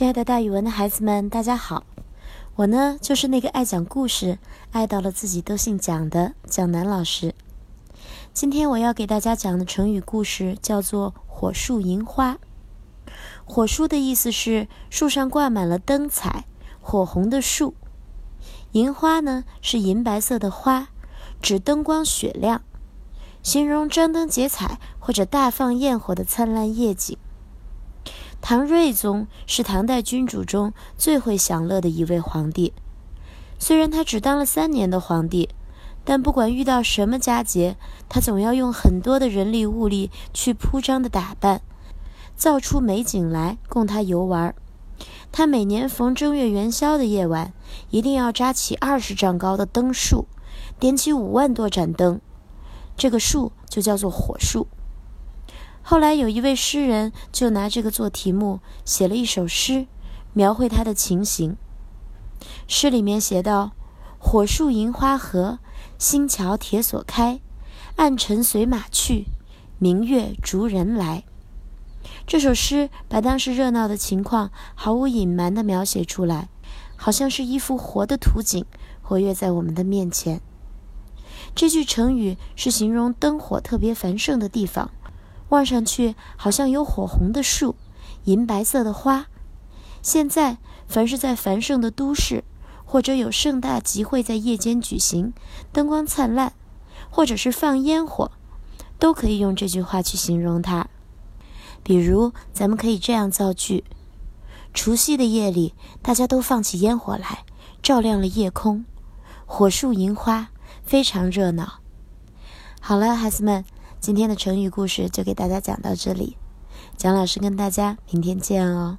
亲爱的，大语文的孩子们，大家好！我呢，就是那个爱讲故事、爱到了自己都姓蒋的蒋楠老师。今天我要给大家讲的成语故事叫做“火树银花”。火树的意思是树上挂满了灯彩，火红的树；银花呢，是银白色的花，指灯光雪亮，形容张灯结彩或者大放焰火的灿烂夜景。唐睿宗是唐代君主中最会享乐的一位皇帝，虽然他只当了三年的皇帝，但不管遇到什么佳节，他总要用很多的人力物力去铺张的打扮，造出美景来供他游玩。他每年逢正月元宵的夜晚，一定要扎起二十丈高的灯树，点起五万多盏灯，这个树就叫做火树。后来有一位诗人就拿这个做题目，写了一首诗，描绘他的情形。诗里面写道：“火树银花合，新桥铁锁开，暗尘随马去，明月逐人来。”这首诗把当时热闹的情况毫无隐瞒地描写出来，好像是一幅活的图景，活跃在我们的面前。这句成语是形容灯火特别繁盛的地方。望上去好像有火红的树，银白色的花。现在，凡是在繁盛的都市，或者有盛大集会在夜间举行，灯光灿烂，或者是放烟火，都可以用这句话去形容它。比如，咱们可以这样造句：除夕的夜里，大家都放起烟火来，照亮了夜空，火树银花，非常热闹。好了，孩子们。今天的成语故事就给大家讲到这里，蒋老师跟大家明天见哦。